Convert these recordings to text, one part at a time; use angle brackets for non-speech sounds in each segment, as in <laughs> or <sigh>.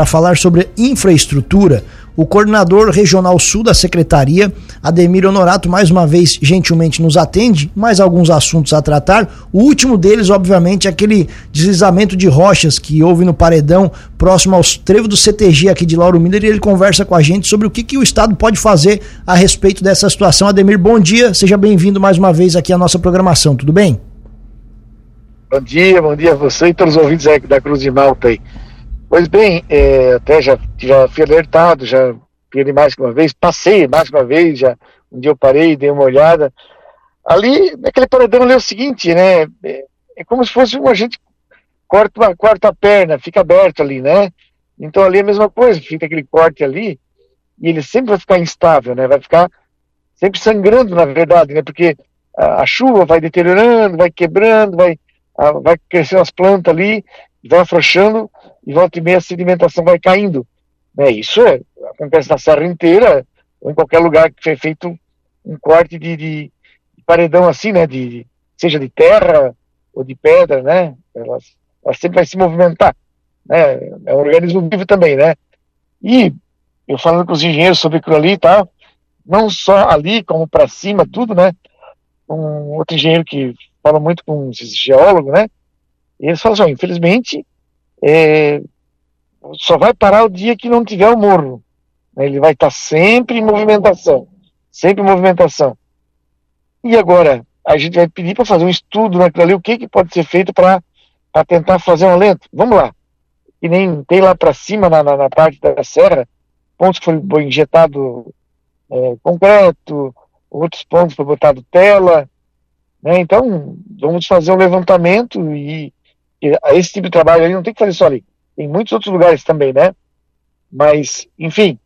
para falar sobre infraestrutura o coordenador regional sul da secretaria, Ademir Honorato, mais uma vez gentilmente nos atende, mais alguns assuntos a tratar. O último deles, obviamente, é aquele deslizamento de rochas que houve no paredão próximo aos trevos do CTG aqui de Lauro Miller e ele conversa com a gente sobre o que, que o Estado pode fazer a respeito dessa situação. Ademir, bom dia, seja bem-vindo mais uma vez aqui à nossa programação, tudo bem? Bom dia, bom dia a você e todos os ouvintes da Cruz de Malta aí. Pois bem, é, até já, já fui alertado, já vi mais que uma vez, passei mais que uma vez, já um dia eu parei, dei uma olhada. Ali, naquele paredão ali é o seguinte, né? É, é como se fosse um agente corta uma quarta perna, fica aberto ali, né? Então ali é a mesma coisa, fica aquele corte ali e ele sempre vai ficar instável, né? Vai ficar sempre sangrando, na verdade, né? Porque a, a chuva vai deteriorando, vai quebrando, vai, a, vai crescendo as plantas ali, vai afrouxando e volta e meia a sedimentação vai caindo. Né? Isso é, acontece na serra inteira, ou em qualquer lugar que foi feito um corte de, de, de paredão assim, né? De, seja de terra ou de pedra, né? Elas, sempre vai se movimentar. Né? É um organismo vivo também, né? E eu falando com os engenheiros sobre aquilo ali e tal, não só ali, como para cima, tudo, né? Um outro engenheiro que fala muito com esses geólogos, né? E eles falam assim, infelizmente, é, só vai parar o dia que não tiver o morro. Né? Ele vai estar sempre em movimentação, sempre em movimentação. E agora, a gente vai pedir para fazer um estudo naquilo ali, o que, que pode ser feito para tentar fazer um alento. Vamos lá. E nem tem lá para cima, na, na, na, parte da serra, pontos que foi injetado é, concreto, outros pontos foi botado tela. Né? Então, vamos fazer um levantamento e esse tipo de trabalho aí não tem que fazer só ali. Tem muitos outros lugares também, né? Mas, enfim,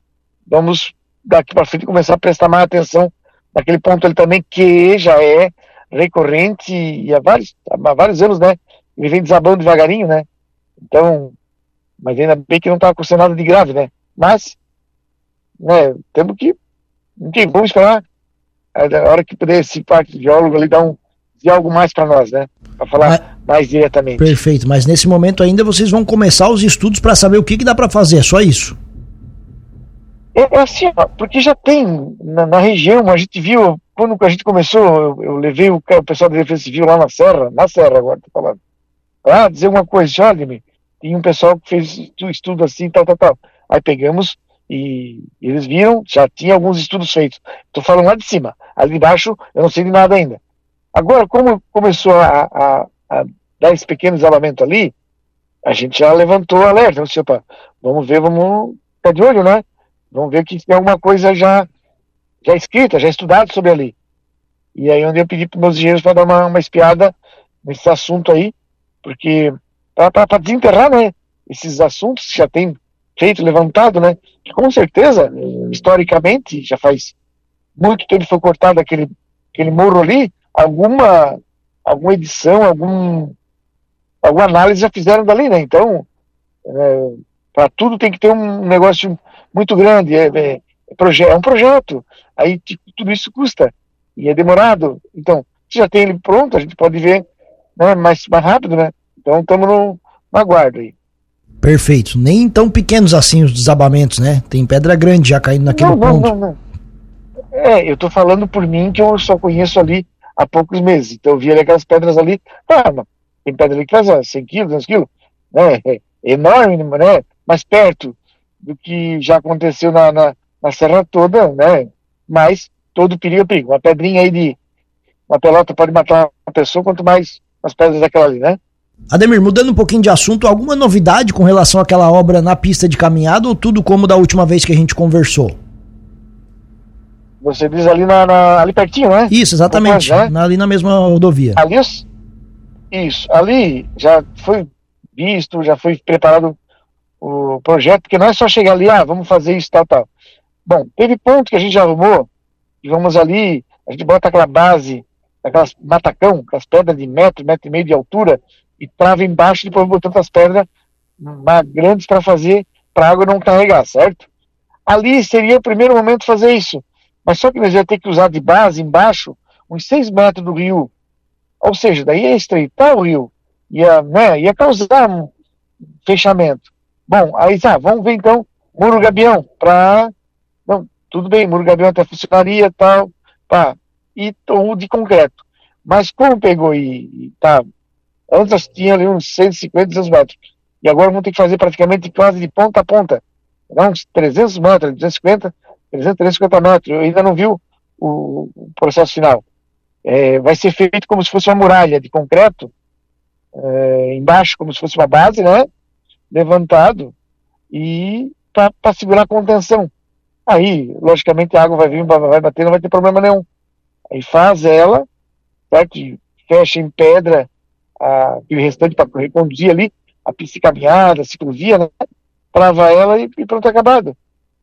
vamos daqui para frente começar a prestar mais atenção naquele ponto ali também, que já é recorrente e há vários, há vários anos, né? Ele vem desabando devagarinho, né? Então, mas ainda bem que não está acontecendo nada de grave, né? Mas, né, temos que, enfim, vamos esperar a hora que puder esse parte geólogo ali dar um, dizer algo mais para nós, né? Para falar mas, mais diretamente. Perfeito, mas nesse momento ainda vocês vão começar os estudos para saber o que, que dá para fazer, é só isso? É, é assim, porque já tem na, na, região, a gente viu, quando a gente começou, eu, eu levei o, o, pessoal da Defesa Civil lá na Serra, na Serra agora, tô falando, para dizer uma coisa, olha, tem um pessoal que fez estudo assim, tal, tal, tal. Aí pegamos e eles viram, já tinha alguns estudos feitos. Estou falando lá de cima, ali de baixo eu não sei de nada ainda. Agora, como começou a, a, a dar esse pequeno isolamento ali, a gente já levantou o alerta. Disse, opa, vamos ver, vamos ficar de olho, né? Vamos ver que tem alguma coisa já, já escrita, já estudada sobre ali. E aí onde eu pedi para meus engenheiros para dar uma, uma espiada nesse assunto aí, porque para desenterrar, né, esses assuntos que já tem feito, levantado, né, que com certeza, historicamente, já faz muito tempo que foi cortado aquele, aquele morro ali, alguma, alguma edição, algum, alguma análise já fizeram dali, né? Então, é, para tudo tem que ter um negócio muito grande, é, é, é, é um projeto, aí tudo isso custa, e é demorado. Então, se já tem ele pronto, a gente pode ver né, mais, mais rápido, né? Então, estamos no, no aguardo aí. Perfeito. Nem tão pequenos assim os desabamentos, né? Tem pedra grande já caindo naquele não, ponto. Não, não, não. É, eu tô falando por mim que eu só conheço ali há poucos meses. Então eu vi ali aquelas pedras ali, ah, tem pedra ali que faz ó, 100 quilos, 200 quilos, né? É enorme, né? Mais perto do que já aconteceu na, na, na serra toda, né? Mas todo perigo é perigo. Uma pedrinha aí de uma pelota pode matar uma pessoa, quanto mais as pedras daquela ali, né? Ademir, mudando um pouquinho de assunto, alguma novidade com relação àquela obra na pista de caminhada ou tudo como da última vez que a gente conversou? Você diz ali, na, na ali pertinho, né? Isso, exatamente. Né? Ali na mesma rodovia. Ali, isso. Ali já foi visto, já foi preparado o projeto, porque não é só chegar ali, ah, vamos fazer isso, tal, tal. Bom, teve ponto que a gente já arrumou, e vamos ali, a gente bota aquela base, aquelas matacão, aquelas pedras de metro, metro e meio de altura, e trava embaixo, depois botando as pedras grandes para fazer, para a água não carregar, certo? Ali seria o primeiro momento fazer isso. Mas só que nós ia ter que usar de base embaixo uns 6 metros do rio. Ou seja, daí ia estreitar o rio, ia, né, ia causar um fechamento. Bom, aí tá, vamos ver então Muro Gabião, para. Não, tudo bem, Muro Gabião até funcionaria tal, pá, e ou de concreto. Mas como pegou e, e tá. Antes tinha ali uns 150, 200 metros. E agora vão ter que fazer praticamente quase de ponta a ponta. Uns 300 metros, 250, 300, 350 metros. Ainda não vi o, o processo final. É, vai ser feito como se fosse uma muralha de concreto, é, embaixo, como se fosse uma base, né? Levantado, e para segurar a contenção. Aí, logicamente, a água vai vir, vai bater, não vai ter problema nenhum. Aí faz ela, certo? fecha em pedra a, o restante para reconduzir ali a pista caminhada, a ciclovia, né? trava ela e, e pronto, acabado.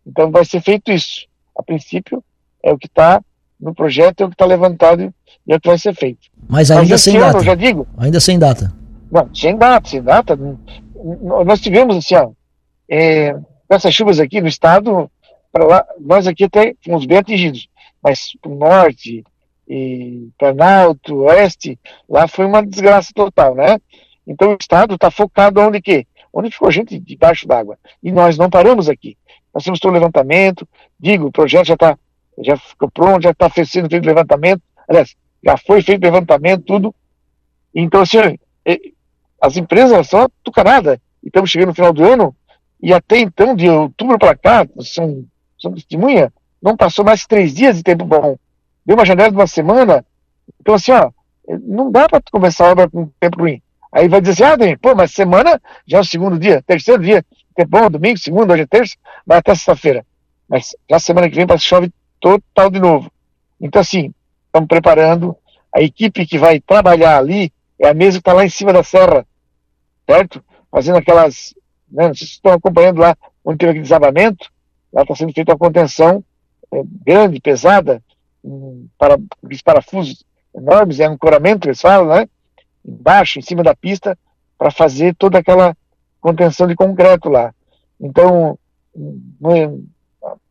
Então vai ser feito isso. A princípio, é o que está no projeto, é o que está levantado e é o que vai ser feito. Mas ainda Mas sem ano, data. já digo. Ainda sem data. Não, sem data, sem data. Nós tivemos assim, ó, é, essas chuvas aqui no estado, para lá, nós aqui até fomos bem atingidos, mas para o norte, e Planalto, Oeste, lá foi uma desgraça total, né? Então o Estado está focado onde que? Onde ficou gente debaixo d'água. E nós não paramos aqui. Nós temos todo o levantamento, digo, o projeto já está já ficou pronto, já está sendo feito levantamento, aliás, já foi feito levantamento, tudo. Então, assim, é, as empresas são tucanadas. E estamos chegando no final do ano, e até então, de outubro para cá, são, são testemunha, não passou mais três dias de tempo bom. Deu uma janela de uma semana. Então, assim, ó, não dá para começar a obra com tempo ruim. Aí vai dizer assim, ah, pô, mas semana já é o segundo dia, terceiro dia, tempo bom, domingo, segundo, hoje é terça, vai até sexta-feira. Mas já semana que vem para chove total de novo. Então, assim, estamos preparando. A equipe que vai trabalhar ali é a mesma que está lá em cima da serra, certo? Fazendo aquelas né, não sei se estão acompanhando lá onde teve aquele desabamento, lá está sendo feita uma contenção é, grande, pesada, um, para, aqueles parafusos enormes, é um ancoramento, eles falam, né? Embaixo, em cima da pista, para fazer toda aquela contenção de concreto lá. Então, é,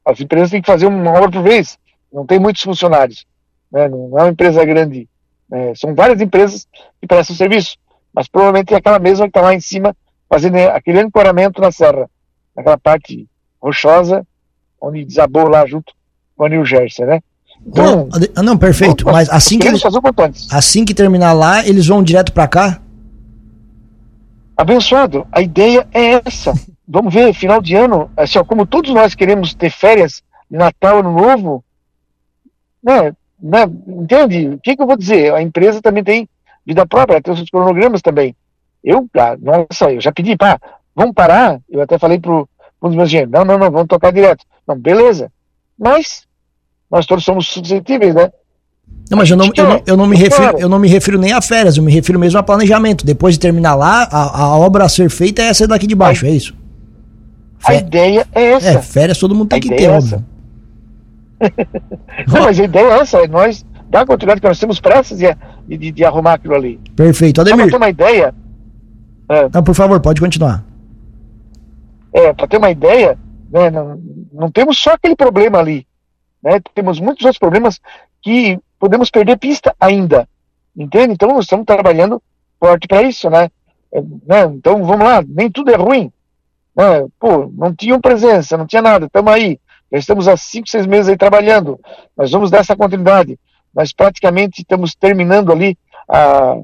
as empresas têm que fazer uma obra por vez, não tem muitos funcionários, né? não é uma empresa grande, né? são várias empresas que prestam serviço, mas provavelmente é aquela mesma que está lá em cima fazendo aquele ancoramento na serra, naquela parte rochosa, onde desabou lá junto com a New Jersey, né? Então, não, não perfeito, mas assim que eles, assim que terminar lá, eles vão direto para cá? Abençoado, a ideia é essa. Vamos ver, final de ano, assim, ó, como todos nós queremos ter férias, Natal, Ano Novo, né, né, entende? O que, que eu vou dizer? A empresa também tem vida própria, tem os seus cronogramas também. Eu, ah, nossa, eu já pedi, pá, vamos parar. Eu até falei para um dos meus engenheiros, não, não, não, vamos tocar direto. Não, beleza. Mas nós todos somos suscetíveis, né? Não, mas eu não, eu, não, eu não me refiro, eu não me refiro nem a férias, eu me refiro mesmo a planejamento. Depois de terminar lá, a, a obra a ser feita é essa daqui de baixo, é isso? A ideia é essa. É, férias todo mundo tem a que ter, é óbvio. <laughs> não, mas a ideia é essa, é nós dar continuidade que nós temos pressa de, de, de, arrumar aquilo ali. Perfeito, Ademir. Pra ter uma ideia, é. Não, por favor, pode continuar. É, para ter uma ideia, né, não, não temos só aquele problema ali. Né, temos muitos outros problemas que podemos perder pista ainda. Entende? Então nós estamos trabalhando forte para isso, né? É, né? Então vamos lá, nem tudo é ruim. Né? Pô, não tinham presença, não tinha nada, estamos aí. Já estamos há cinco, seis meses aí trabalhando. Nós vamos dar essa continuidade. Nós praticamente estamos terminando ali a,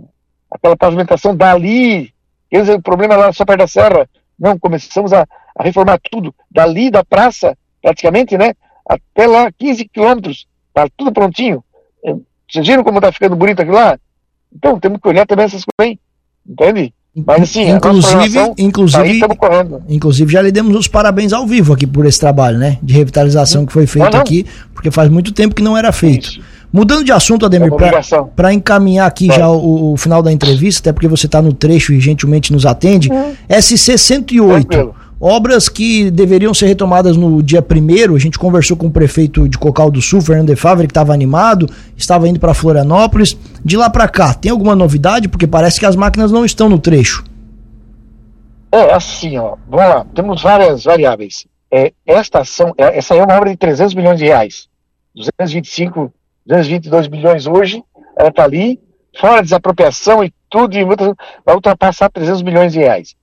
aquela pavimentação dali eles, o problema é lá só perto da serra. Não, começamos a, a reformar tudo. Dali da praça, praticamente, né? Até lá, 15 quilômetros. Tá tudo prontinho. É, vocês viram como tá ficando bonito aquilo lá? Então, temos que olhar também essas coisas aí. Entende? Mas assim, inclusive, inclusive, inclusive já lhe demos os parabéns ao vivo aqui por esse trabalho, né? De revitalização que foi feito aqui, porque faz muito tempo que não era feito. Isso. Mudando de assunto, Ademir, é para encaminhar aqui já o, o, final da entrevista, até porque você está no trecho e gentilmente nos atende, uhum. SC 108. Tranquilo. Obras que deveriam ser retomadas no dia primeiro, a gente conversou com o prefeito de Cocal do Sul, Fernando de Favre, que estava animado, estava indo para Florianópolis. De lá para cá, tem alguma novidade? Porque parece que as máquinas não estão no trecho. É, assim, ó, vamos lá, temos várias variáveis. É, esta ação, é, essa é uma obra de 300 milhões de reais. 225 222 bilhões hoje, ela está ali, fora desapropriação e tudo, e vai ultrapassar 300 milhões de reais.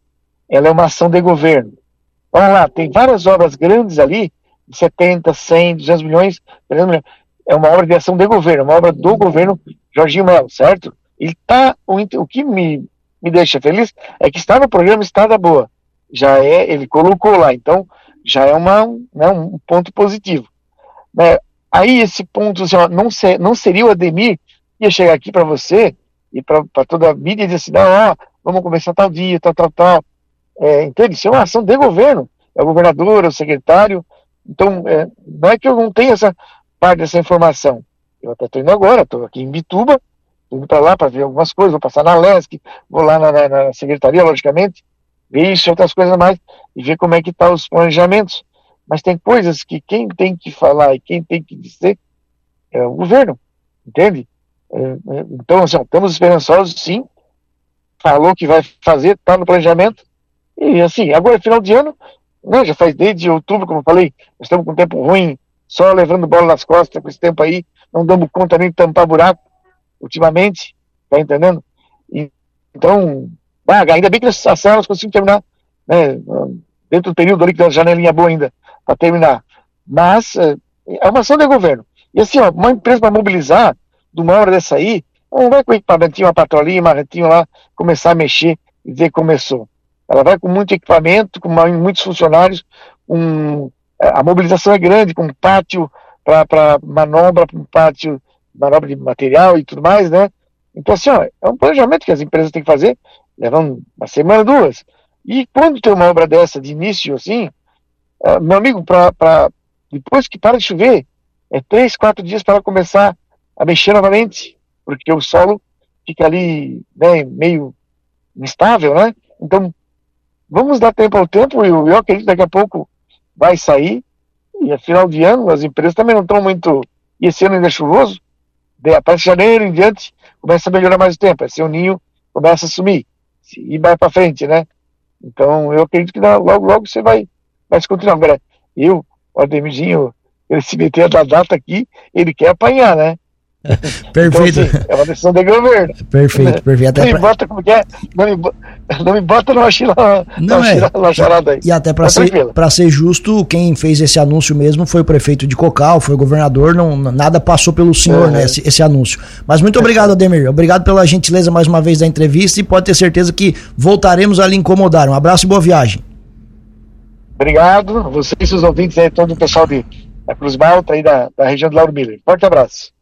Ela é uma ação de governo. Vamos lá, tem várias obras grandes ali, 70, 100, 200 milhões, 300 milhões. É uma obra de ação de governo, uma obra do governo Jorginho Melo, certo? Ele tá, o, o que me, me deixa feliz é que está no programa Estrada Boa. Já é, ele colocou lá, então já é uma, né, um ponto positivo. Né? Aí esse ponto, assim, ó, não, ser, não seria o Ademir ia chegar aqui para você e para toda a mídia e dizer assim, não, ó, vamos começar tal dia, tal, tal, tal. É, entende? Isso é uma ação de governo. É o governador, é o secretário. Então, é, não é que eu não tenha essa parte dessa informação. Eu até estou indo agora, estou aqui em Bituba, estou indo para lá para ver algumas coisas, vou passar na LESC, vou lá na, na, na secretaria, logicamente, ver isso e outras coisas mais, e ver como é que estão tá os planejamentos. Mas tem coisas que quem tem que falar e quem tem que dizer é o governo, entende? É, é, então, assim, estamos esperançosos, sim, falou que vai fazer, está no planejamento, e assim, agora final de ano, né, já faz desde outubro, como eu falei, nós estamos com um tempo ruim, só levando bola nas costas com esse tempo aí, não damos conta nem de tampar buraco, ultimamente, tá entendendo? E, então, ainda bem que as células conseguem terminar, né, dentro do período ali que tem uma janelinha boa ainda, para terminar. Mas, é, é uma ação de governo. E assim, ó, uma empresa para mobilizar, de uma hora dessa aí, não vai com equipamentinho, uma patrolinha, uma retinho lá, começar a mexer e dizer que começou. Ela vai com muito equipamento, com muitos funcionários, um, a mobilização é grande, com pátio para manobra, um pátio, manobra de material e tudo mais, né? Então, assim, ó, é um planejamento que as empresas têm que fazer, levando uma semana, duas. E quando tem uma obra dessa de início, assim, uh, meu amigo, para depois que para de chover, é três, quatro dias para começar a mexer novamente, porque o solo fica ali né, meio instável, né? Então, vamos dar tempo ao tempo, eu, eu acredito que daqui a pouco vai sair, e a final de ano as empresas também não estão muito, e esse ano ainda é chuvoso, de, a partir de janeiro em diante, começa a melhorar mais o tempo, esse o ninho começa a sumir, e vai para frente, né? Então, eu acredito que logo, logo você vai, vai se continuar. Agora, eu, o Ademirzinho, ele se meter da data aqui, ele quer apanhar, né? <laughs> perfeito. Então, assim, é uma decisão do governo. Perfeito, perfeito. Até não pra... me bota como que é, não me, não me bota numa, chila, não numa, é. charada aí. E até para ser, pra ser justo, quem fez esse anúncio mesmo foi o prefeito de Cocal, foi o governador, não, nada passou pelo senhor, né, esse, esse, anúncio. Mas muito obrigado, Ademir. Obrigado pela gentileza mais uma vez da entrevista e pode ter certeza que voltaremos a lhe incomodar. Um abraço e boa viagem. Obrigado, vocês, os ouvintes aí, todo o pessoal de, da Cruz Malta e da, da região de Lauro Miller. Forte abraço.